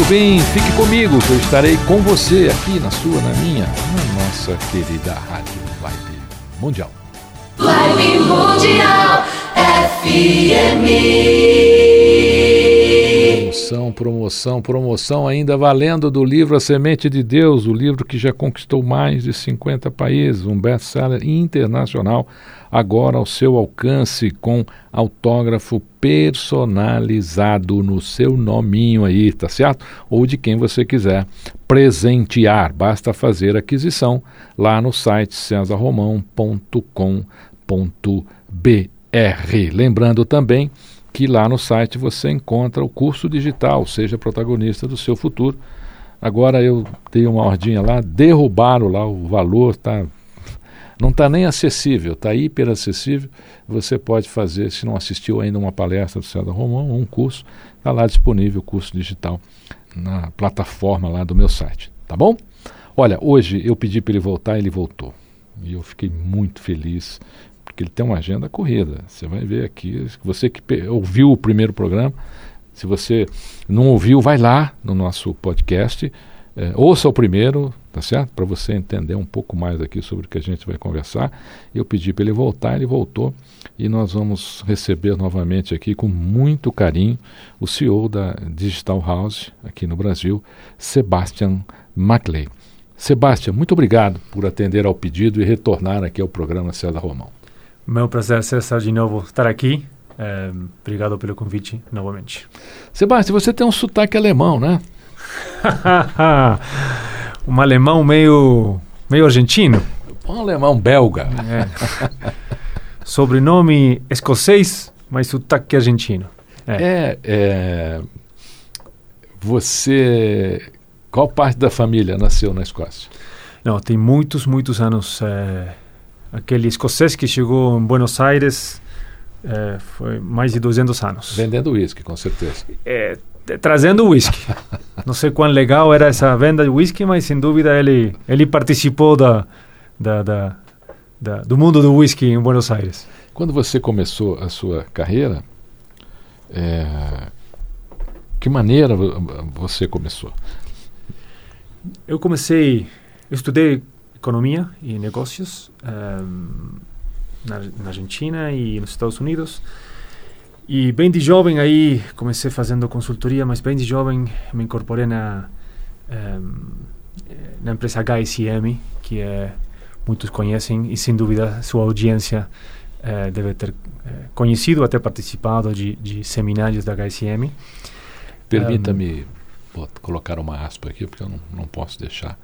Tudo bem? Fique comigo que eu estarei com você aqui na sua, na minha, na nossa querida Rádio Vibe Mundial. Live Mundial FM. Promoção, promoção, promoção ainda valendo do livro A Semente de Deus, o livro que já conquistou mais de 50 países, um best-seller internacional, agora ao seu alcance com autógrafo personalizado no seu nominho aí, tá certo? Ou de quem você quiser presentear. Basta fazer aquisição lá no site cesarromão.com.br. Lembrando também que lá no site você encontra o curso digital, seja protagonista do seu futuro. Agora eu dei uma ordinha lá, derrubaram lá o valor, tá não está nem acessível, está hiper acessível. Você pode fazer, se não assistiu ainda uma palestra do César Romão, um curso, está lá disponível o curso digital na plataforma lá do meu site, tá bom? Olha, hoje eu pedi para ele voltar, ele voltou. E eu fiquei muito feliz, porque ele tem uma agenda corrida. Você vai ver aqui, você que ouviu o primeiro programa, se você não ouviu, vai lá no nosso podcast, eh, ouça o primeiro, tá certo? Para você entender um pouco mais aqui sobre o que a gente vai conversar. Eu pedi para ele voltar, ele voltou e nós vamos receber novamente aqui com muito carinho o CEO da Digital House aqui no Brasil, Sebastian Maclay. Sebastian, muito obrigado por atender ao pedido e retornar aqui ao programa César Romão. Meu prazer, César, de novo estar aqui. Eh, obrigado pelo convite novamente. Sebastian, você tem um sotaque alemão, né? um alemão meio, meio argentino. Um alemão belga. É. Sobrenome escocês, mas sotaque argentino. É. É, é, você. Qual parte da família nasceu na Escócia? Não, tem muitos, muitos anos. eh, aquele escocês que chegou em Buenos Aires eh, foi mais de 200 anos. Vendendo uísque, com certeza. É, t- trazendo whisky. Não sei quão legal era essa venda de whisky, mas sem dúvida ele, ele participou da, da, da, da- do mundo do whisky em Buenos Aires. Quando você começou a sua carreira, é, que maneira vo- você começou? Eu comecei, eu estudei economia e negócios ehm, na, na Argentina e nos Estados Unidos. E bem de jovem aí comecei fazendo consultoria, mas bem de jovem me incorporei na ehm, eh, na empresa HSM, que é muitos conhecem e sem dúvida sua audiência eh, deve ter eh, conhecido até participado de, de seminários da HSM. Permita-me bot- colocar uma aspa aqui, porque eu não, não posso deixar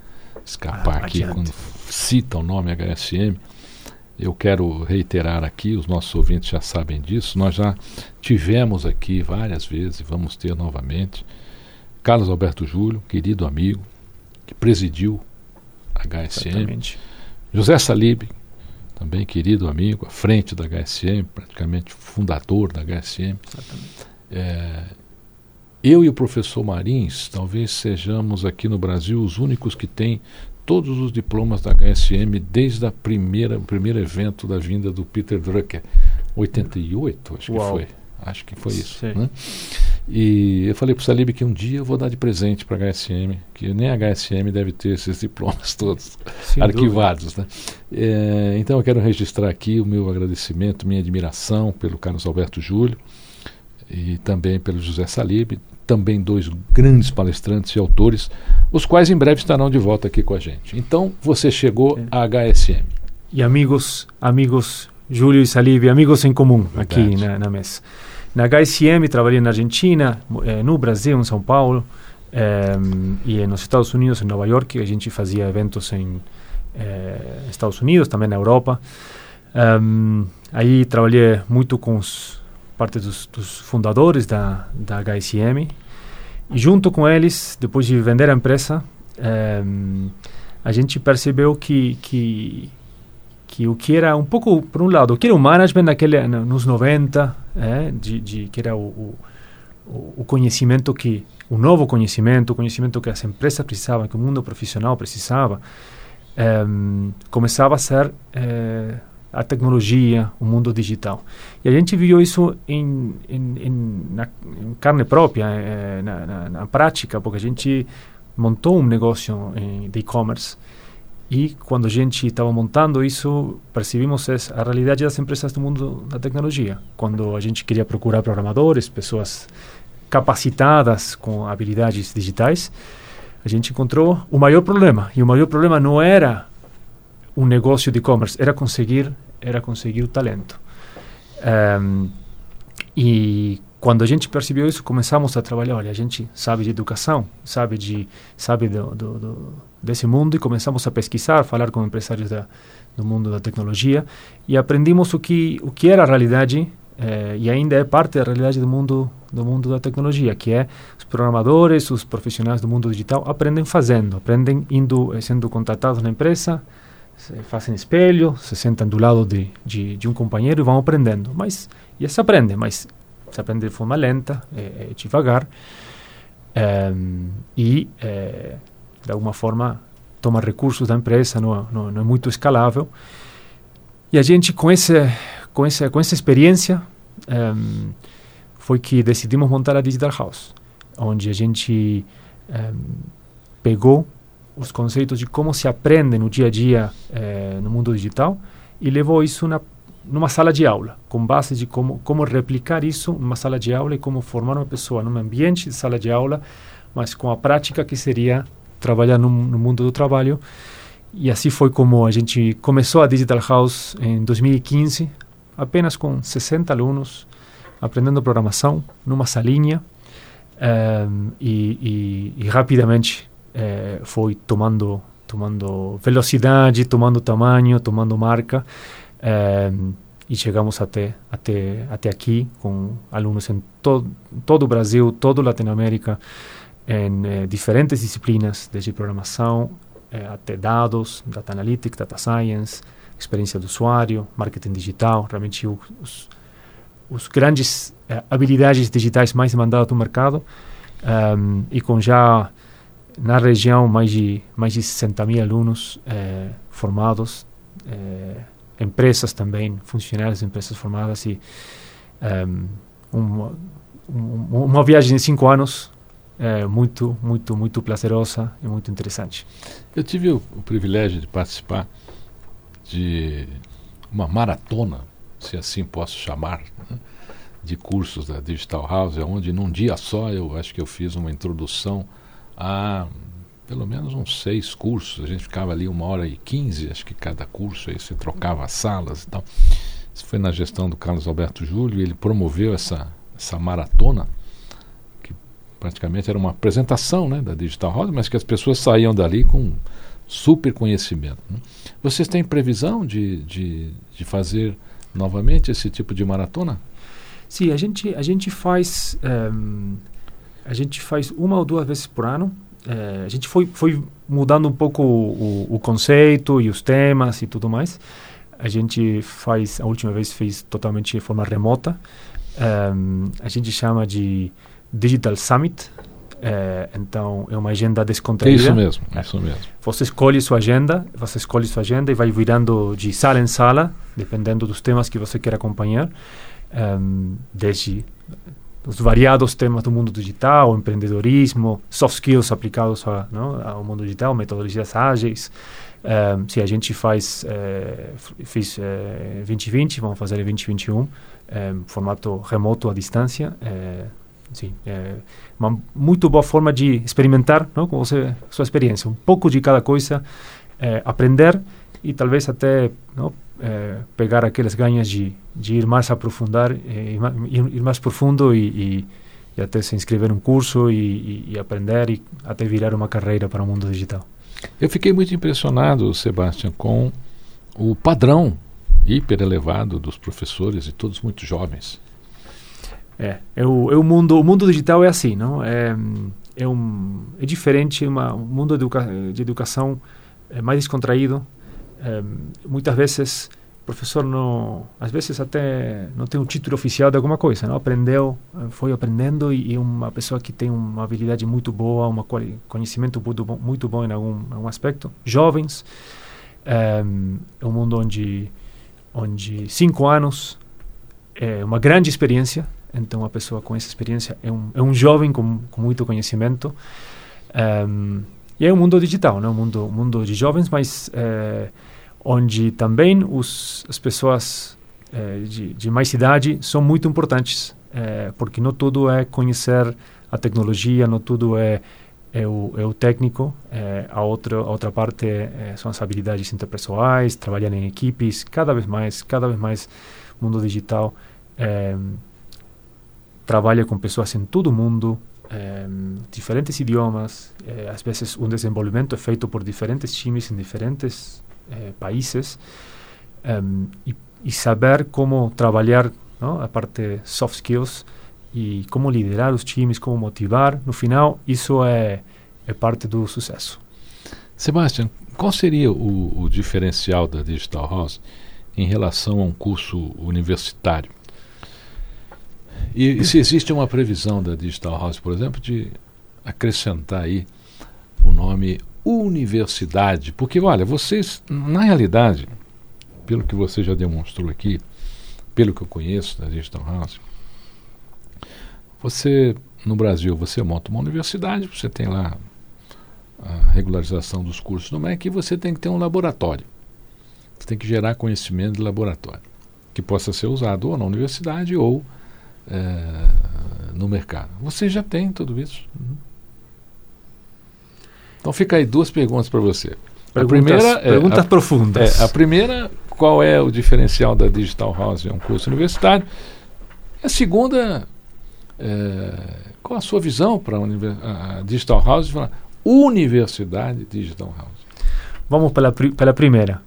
escapar Ah, aqui adiante. quando cita o nome HSM. Eu quero reiterar aqui, os nossos ouvintes já sabem disso, nós já tivemos aqui várias vezes e vamos ter novamente Carlos Alberto Júlio, querido amigo, que presidiu a HSM, Exatamente. José Salib, também querido amigo, à frente da HSM, praticamente fundador da HSM. Exatamente. É, eu e o professor Marins talvez sejamos aqui no Brasil os únicos que têm todos os diplomas da HSM desde a primeira, o primeiro evento da vinda do Peter Drucker, 88, acho Uau. que foi. Acho que foi isso. Né? E eu falei para o Salib que um dia eu vou dar de presente para a HSM, que nem a HSM deve ter esses diplomas todos Sem arquivados. Né? É, então eu quero registrar aqui o meu agradecimento, minha admiração pelo Carlos Alberto Júlio e também pelo José Salib, também dois grandes palestrantes e autores, os quais em breve estarão de volta aqui com a gente. Então você chegou É. à HSM. E amigos, amigos, Júlio e Salib, amigos em comum aqui Verdade. na, na mesa. Na HSM trabalhei na Argentina, eh, no Brasil, em São Paulo, eh, e nos Estados Unidos, em Nova York, a gente fazia eventos em eh, Estados Unidos, também na Europa. Aí trabalhei muito com os parte dos, dos fundadores da, da HSM e junto com eles, depois de vender a empresa, ehm, a gente percebeu que, que que o que era um pouco, por um lado, o que era o management naquele, no- nos 90, eh, de, de, que era o, o, o- o conhecimento que, o novo conhecimento, o conhecimento que as empresas precisavam, que o mundo profissional precisava, ehm, começava a ser eh, a tecnologia, o mundo digital. E a gente viu isso em, em, em, na, em carne própria, eh, na, na, na prática, porque a gente montou um negócio de e-commerce e quando a gente estava montando isso, percebimos es- a realidade das empresas do mundo da tecnologia. Quando a gente queria procurar programadores, pessoas capacitadas com habilidades digitais, a gente encontrou o maior problema. E o maior problema não era um negócio de e-commerce, era conseguir, era conseguir o talento. Ehm, e quando a gente percebeu isso, começamos a trabalhar. Olha, a gente sabe de educação, sabe de sabe do, do, do, desse mundo e começamos a pesquisar, falar com empresários da, do mundo da tecnologia e aprendimos o que o que era a realidade eh, e ainda é parte da realidade do mundo do mundo da tecnologia, que é os programadores, os profissionais do mundo digital aprendem fazendo, aprendem indo eh, sendo contratados na empresa, fazem espelho, se sentam do lado de, de, de um companheiro e vão aprendendo. Mas e se aprende, mas se aprende de forma lenta, eh, eh, devagar ehm, e eh, de alguma forma toma recursos da empresa, não, é- não, não é muito escalável. E a gente com esse com essa com essa experiência foi que decidimos montar a Digital House, onde a gente pegou os conceitos de como se aprende no dia a dia eh, no mundo digital e levou isso na numa sala de aula, com base de como como replicar isso numa sala de aula e como formar uma pessoa num ambiente de sala de aula, mas com a prática que seria trabalhar no, no mundo do trabalho. E assim foi como a gente começou a Digital House em 2015, apenas com 60 alunos, aprendendo programação numa salinha. ehm, e, e, e rapidamente eh, foi tomando tomando velocidade, tomando tamanho, tomando marca. ehm, e chegamos até até até aqui com alunos em to todo o Brasil, toda a Latinoamérica, em eh, diferentes disciplinas, desde programação até dados, data analytics, data science, experiência do usuário, marketing digital, realmente os, os grandes habilidades digitais mais demandadas do mercado ehm, e com já na região mais de mais de 60 mil alunos eh, formados, eh, empresas também, funcionários de empresas formadas e ehm, um- uma viagem de cinco anos é, muito, muito, muito prazerosa e muito interessante. Eu tive o, o privilégio de participar de uma maratona, se assim posso chamar, né, de cursos da Digital House, onde num dia só eu acho que eu fiz uma introdução a pelo menos uns seis cursos. A gente ficava ali uma hora e quinze, acho que cada curso, aí você trocava as salas e tal. Isso foi na gestão do Carlos Alberto Júlio, ele promoveu essa, essa maratona, que praticamente era uma apresentação né, da Digital House, mas que as pessoas saíam dali com super conhecimento. né. Vocês têm previsão de, de, de fazer novamente esse tipo de maratona? Sim, a gente, a gente faz ehm, a gente faz uma ou duas vezes por ano. Eh, a gente foi, foi mudando um pouco o, o, o conceito e os temas e tudo mais. A gente faz, a última vez fez totalmente de forma remota. Ehm, a gente chama de Digital Summit. Eh, então, é uma agenda É descontraída. isso mesmo, É. isso mesmo. Você escolhe sua agenda, você escolhe sua agenda e vai virando de sala em sala, dependendo dos temas que você quer acompanhar. Ehm, desde os variados temas do mundo digital, empreendedorismo, soft skills aplicados a, não, ao mundo digital, metodologias ágeis. Um, se a gente faz, eh, fiz eh, 2020, vamos fazer 2021, um, formato remoto à distância. Eh, sim, é uma muito boa forma de experimentar não, com você, sua experiência. Um pouco de cada coisa, eh, aprender e talvez até não, eh, pegar aquelas ganhas de, de ir mais aprofundar, eh, ir, ir, mais profundo e, e, e, até se inscrever num curso e, e, aprender e até virar uma carreira para o mundo digital. Eu fiquei muito impressionado, Sebastião, com o padrão hiper elevado dos professores e todos muito jovens. É, é o, é o mundo, o mundo digital é assim, não? É, é um, é diferente, uma, um mundo de educação é mais descontraído, é, muitas vezes professor não, às vezes até não tem um título oficial de alguma coisa, não aprendeu, foi aprendendo e, uma pessoa que tem uma habilidade muito boa, um conhecimento muito bom, muito bom em algum, algum aspecto. Jovens, é, um mundo onde onde cinco anos é uma grande experiência, então a pessoa com essa experiência é um, é um jovem com, com muito conhecimento. E é um mundo digital, né? um mundo, mundo de jovens, mas é, onde também os, as pessoas é, de, de, mais idade são muito importantes, é, porque não tudo é conhecer a tecnologia, não tudo é, é, o, é o técnico, a, outra, a outra parte são as habilidades interpessoais, trabalhar em equipes, cada vez mais, cada vez mais mundo digital trabalha com pessoas em todo o mundo, eh, diferentes idiomas, eh, às vezes um desenvolvimento é feito por diferentes times em diferentes eh, países e, e, saber como trabalhar não, a parte soft skills e como liderar os times, como motivar, no final isso é, é parte do sucesso. Sebastião, qual seria o, o diferencial da Digital House em relação a um curso universitário? E, e, se existe uma previsão da Digital House, por exemplo, de acrescentar aí o nome universidade, porque olha, vocês, na realidade, pelo que você já demonstrou aqui, pelo que eu conheço da Digital House, você no Brasil você monta uma universidade, você tem lá a regularização dos cursos no MEC e você tem que ter um laboratório. Você tem que gerar conhecimento de laboratório, que possa ser usado ou na universidade ou é, no mercado. Você já tem tudo isso. Uhum. Então fica aí duas perguntas para você. Perguntas, a primeira perguntas é, a, profundas. É, a primeira, qual é o diferencial da Digital House em um curso universitário? A segunda, é, qual a sua visão para a, a Digital House? Universidade Digital House. Vamos pela, pela primeira.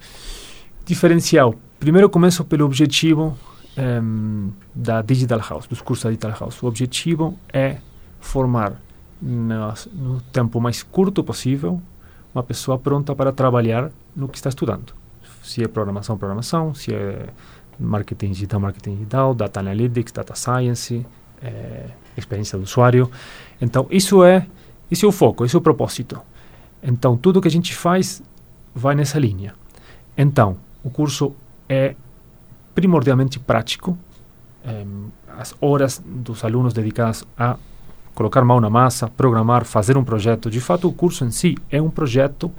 Diferencial. Primeiro começo pelo objetivo um, da Digital House, dos cursos da Digital House. O objetivo é formar no, no tempo mais curto possível uma pessoa pronta para trabalhar no que está estudando. Se é programação, programação, se é marketing digital, marketing digital, data analytics, data science, é, experiência do usuário. Então, isso é, isso é o foco, esse é o propósito. Então, tudo que a gente faz vai nessa linha. Então, o curso é primordialmente prático. Eh, as horas dos alunos dedicadas a colocar mão na massa, programar, fazer um projeto. De fato, o curso em si é um projeto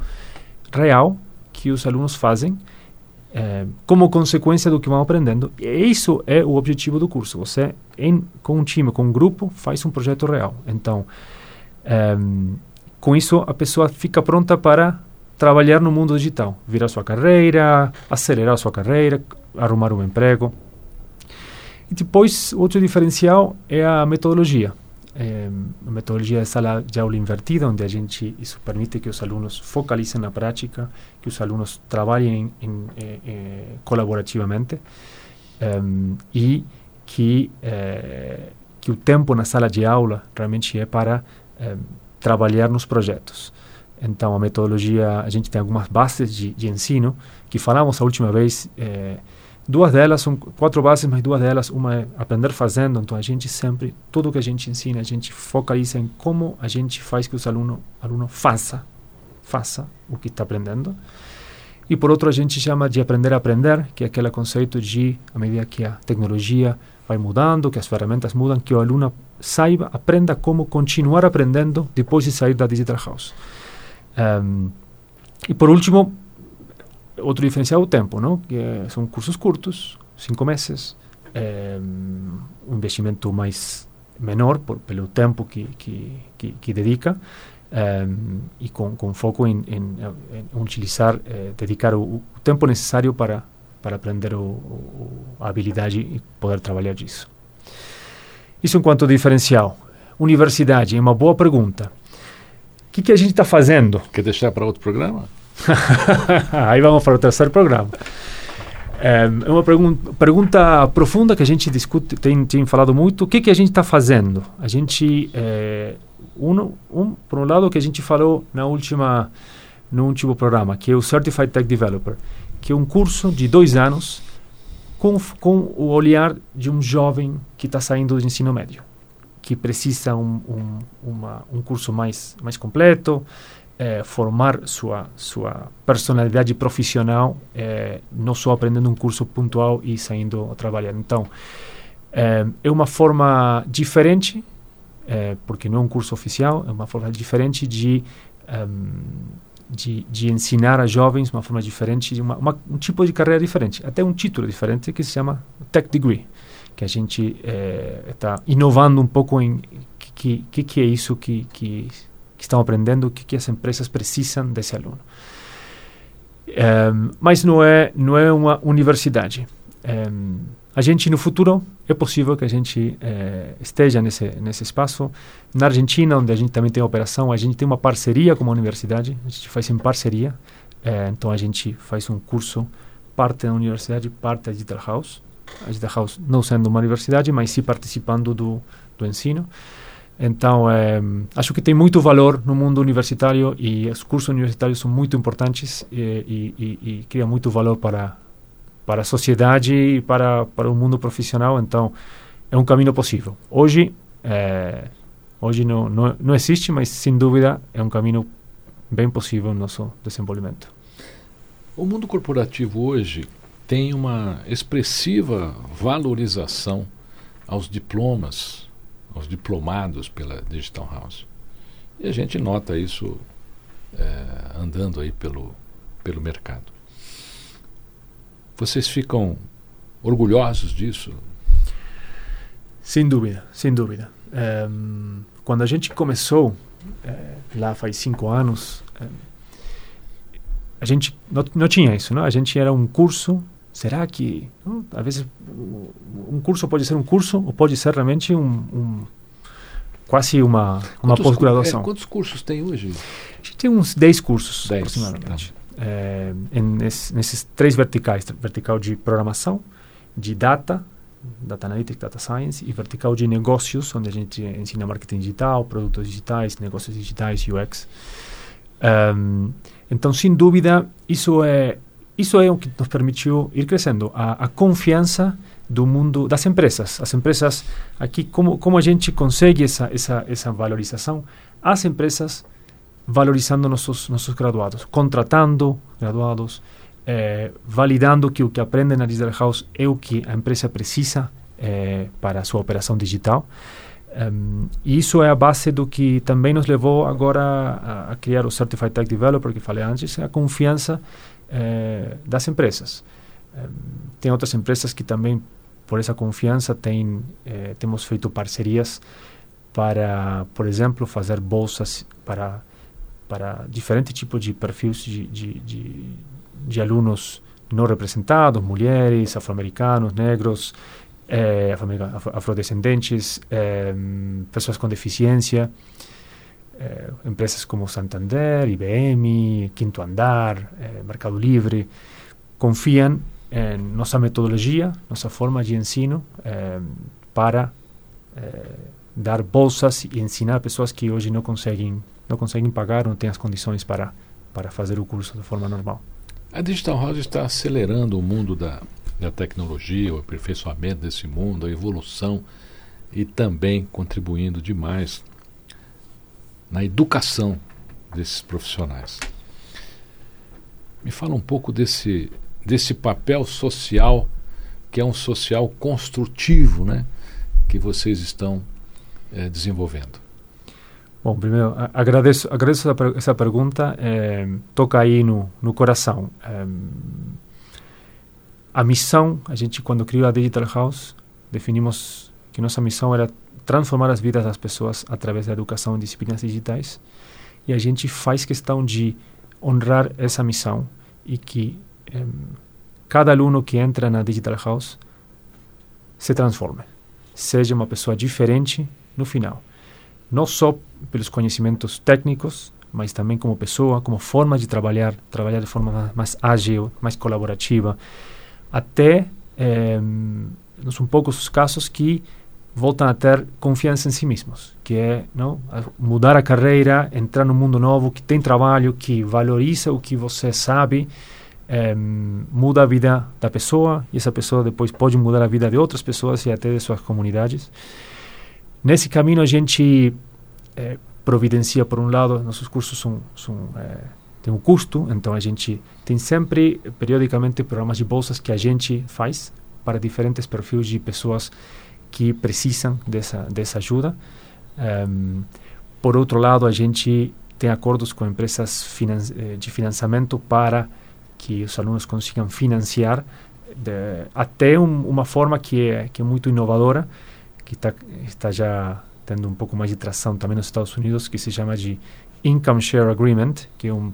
real que os alunos fazem eh, como consequência do que vão aprendendo. E isso é o objetivo do curso. Você, em, com um time, com um grupo, faz um projeto real. Então, eh, com isso, a pessoa fica pronta para trabalhar no mundo digital, virar sua carreira, acelerar sua carreira, arrumar um emprego. E depois, outro diferencial é a metodologia. A metodologia é sala de aula invertida, onde a gente isso permite que os alunos focalizem na prática, que os alunos trabalhem em, em, eh, eh, colaborativamente e que eh, que o tempo na sala de aula realmente é para trabalhar nos projetos. Então, a metodologia, a gente tem algumas bases de, de ensino que falamos a última vez. Duas delas são quatro bases, mas duas delas, uma é aprender fazendo. Então, a gente sempre, tudo que a gente ensina, a gente focaliza em como a gente faz que o aluno, aluno faça, faça o que está aprendendo. E por outro, a gente chama de aprender a aprender, que é aquele conceito de, à medida que a tecnologia vai mudando, que as ferramentas mudam, que o aluno saiba, aprenda como continuar aprendendo depois de sair da Digital House. Um, e por último, outro diferencial é o tempo, não? que é, são cursos curtos, cinco meses, um investimento mais menor por, pelo tempo que, que, que, que dedica um, e com, com foco em, em, em utilizar, eh, dedicar o, o, tempo necessário para, para aprender o, o, a habilidade e poder trabalhar disso. Isso enquanto diferencial. Universidade é uma boa pergunta. O que, que a gente está fazendo? Quer deixar para outro programa? Aí vamos para o terceiro programa. É uma pergunta, profunda que a gente discute, tem, tem falado muito. O que, que a gente está fazendo? A gente, é, um, um, por um lado, que a gente falou na última, no último programa, que é o Certified Tech Developer, que é um curso de dois anos com, com o olhar de um jovem que está saindo do ensino médio, que precisa um, um, uma, um curso mais, mais completo, é, formar sua sua personalidade profissional, é, não só aprendendo um curso pontual e saindo a trabalhar. Então, é, é uma forma diferente, porque não é um curso oficial, é uma forma diferente de um, de, de, ensinar a jovens uma forma diferente, uma, uma, um tipo de carreira diferente, até um título diferente que se chama Tech Degree, que a gente está inovando um pouco em que que, que é isso que, que que estão aprendendo o que, que as empresas precisam desse aluno. Um, mas não é não é uma universidade. Um, a gente no futuro é possível que a gente eh, esteja nesse nesse espaço. Na Argentina, onde a gente também tem operação, a gente tem uma parceria com a universidade. A gente faz em parceria. Eh, então a gente faz um curso parte da universidade, parte da Digital House. A Digital House não sendo uma universidade, mas sim participando do do ensino. Então, é, acho que tem muito valor no mundo universitário e os cursos universitários são muito importantes e, e, e, e criam muito valor para, para a sociedade e para, para o mundo profissional. Então, é um caminho possível. Hoje, é, hoje não, não, não existe, mas sem dúvida é um caminho bem possível no nosso desenvolvimento. O mundo corporativo hoje tem uma expressiva valorização aos diplomas aos diplomados pela Digital House. E a gente nota isso é, andando aí pelo, pelo mercado. Vocês ficam orgulhosos disso? Sem dúvida, sem dúvida. É, quando a gente começou, é, lá faz cinco anos, é, a gente não, não tinha isso, não? A gente era um curso será que não, às vezes um curso pode ser um curso ou pode ser realmente um, um quase uma uma pós-graduação. É, quantos cursos tem hoje? A gente tem uns 10 cursos 10, aproximadamente. Tá. É, em, nesse, nesses três verticais, vertical de programação, de data, data analytics, data science e vertical de negócios, onde a gente ensina marketing digital, produtos digitais, negócios digitais, UX. Um, então, sem dúvida, isso é isso é o que nos permitiu ir crescendo, a, a confiança do mundo das empresas. As empresas, aqui, como, como a gente consegue essa, essa, essa valorização? As empresas valorizando nossos, nossos graduados, contratando graduados, eh, validando que o que aprendem na Digital House é o que a empresa precisa eh, para a sua operação digital. Um, e isso é a base do que também nos levou agora a, a criar o Certified Tech Developer, que falei antes, a confiança eh, das empresas. Eh, tem outras empresas que também, por essa confiança, tem, eh, temos feito parcerias para, por exemplo, fazer bolsas para, para diferentes tipos de perfis de, de, de, de alunos não representados, mulheres, afro-americanos, negros, eh, afro afrodescendentes, eh, pessoas com deficiência eh, empresas como Santander, IBM, Quinto Andar, eh, Mercado Livre, confían en nossa metodologia, nossa forma de ensino eh, para dar bolsas e ensinar pessoas que hoje não conseguem não conseguem pagar, não têm as condições para para fazer o curso de forma normal. A Digital House está acelerando o mundo da, da tecnologia, o aperfeiçoamento desse mundo, a evolução e também contribuindo demais na educação desses profissionais. Me fala um pouco desse, desse papel social que é um social construtivo, né? Que vocês estão eh, desenvolvendo. Bom, primeiro, agradeço, agradeço essa, per- essa pergunta. eh, toca aí no, no coração. Eh, a missão, a gente, quando criou a Digital House, definimos que nossa missão era transformar as vidas das pessoas através da educação em disciplinas digitais. E a gente faz questão de honrar essa missão e que eh, cada aluno que entra na Digital House se transforme, seja uma pessoa diferente no final não só pelos conhecimentos técnicos, mas também como pessoa, como forma de trabalhar, trabalhar de forma ma- mais ágil, mais colaborativa, até eh, nos um poucos os casos que voltam a ter confiança em si mesmos, que é não mudar a carreira, entrar num mundo novo, que tem trabalho, que valoriza o que você sabe, eh, muda a vida da pessoa e essa pessoa depois pode mudar a vida de outras pessoas e até de suas comunidades. Nesse caminho a gente eh, providencia, por um lado, nossos cursos são, são têm um custo, então a gente tem sempre, periodicamente, programas de bolsas que a gente faz para diferentes perfis de pessoas que precisam dessa, dessa ajuda. Ehm, por outro lado, a gente tem acordos com empresas finan eh, de financiamento para que os alunos consigam financiar de, até um, uma forma que é, que é muito inovadora, que tá, está já tendo um pouco mais de tração também nos Estados Unidos, que se chama de Income Share Agreement, que é um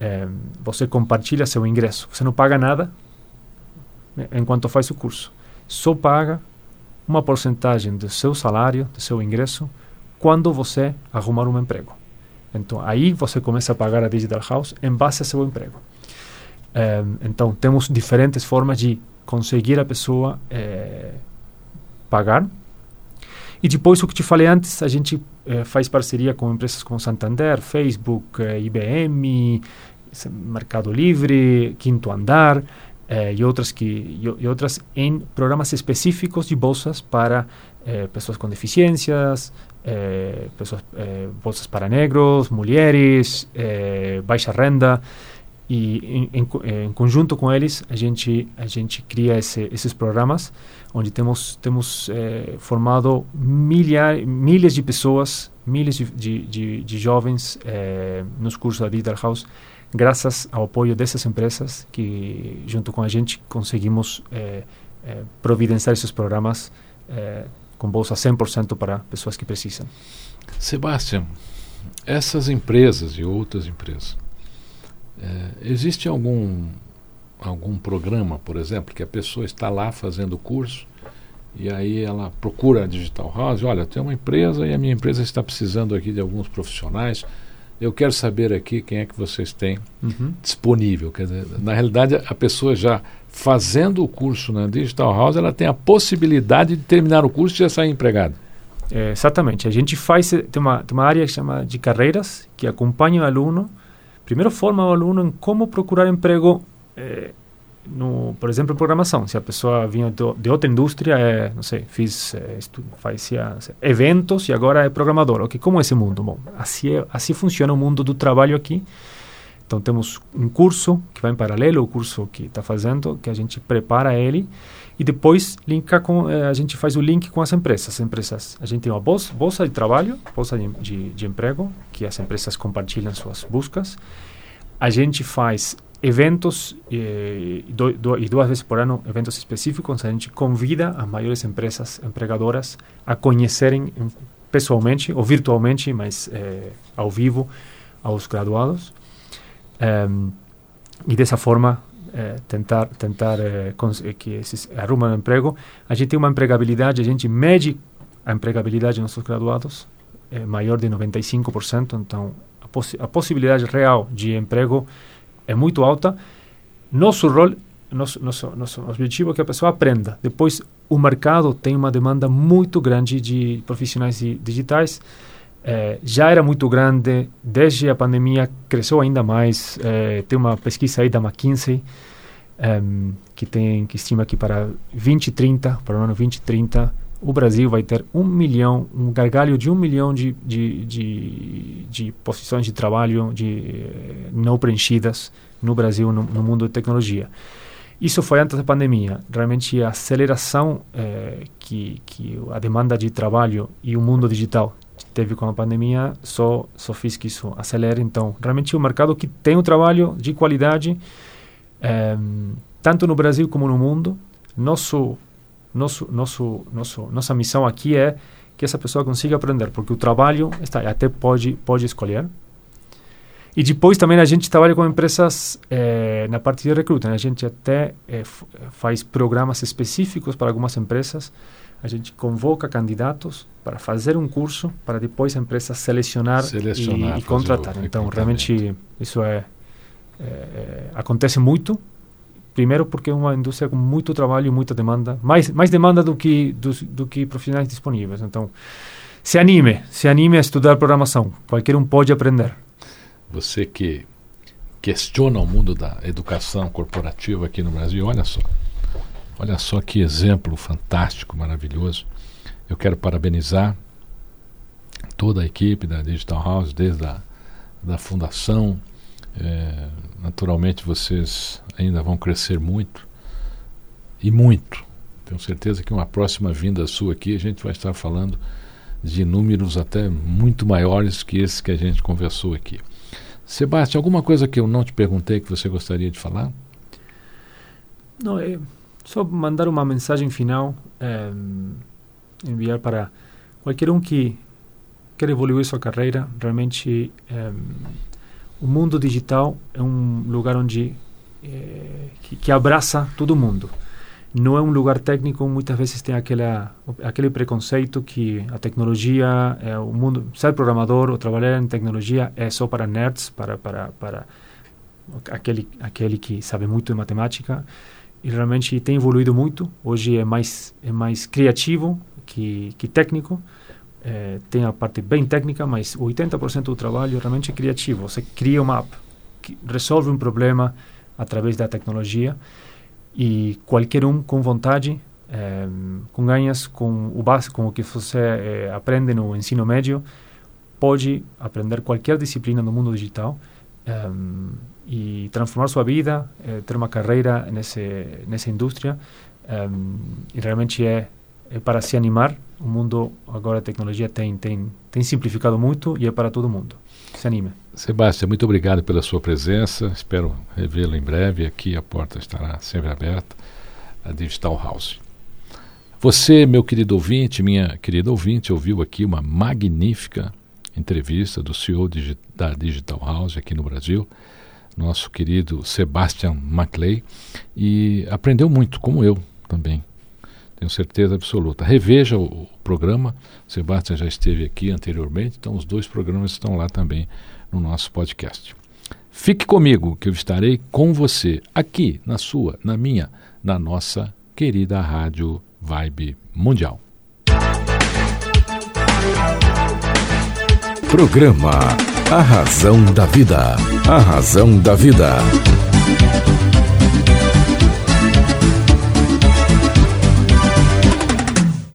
eh, você compartilha seu ingresso, você não paga nada eh, enquanto faz o curso, só paga uma porcentagem do seu salário, do seu ingresso, quando você arrumar um emprego. Então aí você começa a pagar a Digital House em base a seu emprego. Eh, então temos diferentes formas de conseguir a pessoa eh, pagar e depois, o que te falei antes, a gente eh, faz parceria com empresas como Santander, Facebook, eh, IBM, Mercado Livre, Quinto Andar eh, e outras que e, e outras em programas específicos de bolsas para pessoas com deficiências, pessoas, bolsas para negros, mulheres, baixa renda e em, em, eh, em conjunto com eles a gente a gente cria esse, esses programas onde temos temos eh, formado milhar, milhares de pessoas milhares de, de, de, de jovens eh, nos cursos da Digital House graças ao apoio dessas empresas que junto com a gente conseguimos providenciar esses programas com bolsa 100% para pessoas que precisam. Sebastião, essas empresas e outras empresas, eh, existe algum algum programa, por exemplo, que a pessoa está lá fazendo o curso e aí ela procura a Digital House, olha, tem uma empresa e a minha empresa está precisando aqui de alguns profissionais. Eu quero saber aqui quem é que vocês têm disponível. Quer dizer, na realidade, a pessoa já fazendo o curso na Digital House, ela tem a possibilidade de terminar o curso e já sair empregado. É, exatamente. A gente faz tem uma, tem uma área que chama de carreiras que acompanha o aluno. Primeiro forma o aluno em como procurar emprego, eh, no, por exemplo, em programação. Se a pessoa vinha do, de outra indústria, é, não sei, fiz estu, fazia eventos e agora é programador. Ok, como é esse mundo? Bom, assim é, assim funciona o mundo do trabalho aqui. Então temos um curso que vai em paralelo ao curso que está fazendo, que a gente prepara ele e depois linka com eh, a gente faz o link com as empresas. As empresas, a gente tem uma bolsa, bolsa de trabalho, bolsa de, de, de emprego que as empresas compartilham suas buscas. A gente faz eventos eh, e do, do, e duas vezes por ano eventos específicos. A gente convida as maiores empresas empregadoras a conhecerem em- pessoalmente ou virtualmente, mas eh, ao vivo, aos graduados. Em, e dessa forma eh, tentar tentar eh, eh, que esses arrumem um emprego. A gente tem uma empregabilidade, a gente mede a empregabilidade dos nossos graduados é maior de 95%, então a, possi a possibilidade real de emprego é muito alta. Nosso rol, nosso, nosso, nosso objetivo é que a pessoa aprenda. Depois, o mercado tem uma demanda muito grande de profissionais di- digitais. Eh, já era muito grande, desde a pandemia cresceu ainda mais. Eh, tem uma pesquisa aí da McKinsey em, que tem que estima que para 2030, para o ano 2030, o Brasil vai ter um milhão, um gargalho de um milhão de, de, de, de posições de trabalho de, eh, não preenchidas no Brasil, no, no mundo de tecnologia. Isso foi antes da pandemia. Realmente a aceleração eh, que, que a demanda de trabalho e o mundo digital teve com a pandemia só, só fez que isso acelere. Então, realmente um mercado que tem um trabalho de qualidade, eh, tanto no Brasil como no mundo. Nosso, nosso, nosso, nosso, nossa missão aqui é que essa pessoa consiga aprender, porque o trabalho está até pode pode escolher. E depois também a gente trabalha com empresas eh, na parte de recruta. Né? A gente até eh, faz programas específicos para algumas empresas. A gente convoca candidatos para fazer um curso para depois a empresa selecionar, Selecionar, e, e contratar. Então, realmente, isso é, é- acontece muito. Primeiro porque é uma indústria com muito trabalho e muita demanda. Mais, mais demanda do que, do, do que profissionais disponíveis. Então, se anime. Se anime a estudar programação. Qualquer um pode aprender. Você que questiona o mundo da educação corporativa aqui no Brasil, olha só. Olha só que exemplo fantástico, maravilhoso. Eu quero parabenizar toda a equipe da Digital House, desde a da fundação. É, naturalmente vocês ainda vão crescer muito e muito. Tenho certeza que uma próxima vinda sua aqui a gente vai estar falando de números até muito maiores que esses que a gente conversou aqui. Sebastião, alguma coisa que eu não te perguntei que você gostaria de falar? Não, é só mandar uma mensagem final, eh, enviar para qualquer um que quer evoluir sua carreira. Realmente, eh, o mundo digital é um lugar onde eh, que, que abraça todo mundo. Não é um lugar técnico, muitas vezes tem aquela, aquele preconceito que a tecnologia, é o mundo, ser programador ou trabalhar em tecnologia é só para nerds, para, para, para aquele, aquele que sabe muito de matemática e realmente tem evoluído muito. Hoje é mais é mais criativo que, que técnico. Eh, tem a parte bem técnica, mas 80% do trabalho realmente é criativo. Você cria uma app, que resolve um problema através da tecnologia e qualquer um com vontade, eh, com ganhas, com o básico, com o que você eh, aprende no ensino médio, pode aprender qualquer disciplina no mundo digital e transformar sua vida, eh, ter uma carreira nesse, nessa indústria. E realmente é, é para se animar. O mundo, agora a tecnologia tem, tem, tem simplificado muito e é para todo mundo. Se anime. Sebastião, muito obrigado pela sua presença. Espero revê-lo em breve. Aqui a porta estará sempre aberta. A Digital House. Você, meu querido ouvinte, minha querida ouvinte, ouviu aqui uma magnífica entrevista do CEO da Digital House aqui no Brasil, nosso querido Sebastian Maclay, e aprendeu muito, como eu também. Tenho certeza absoluta. Reveja o, programa. O Sebastian já esteve aqui anteriormente, então os dois programas estão lá também no nosso podcast. Fique comigo, que eu estarei com você aqui na sua, na minha, na nossa querida Rádio Vibe Mundial. Programa A Razão da Vida. A Razão da Vida.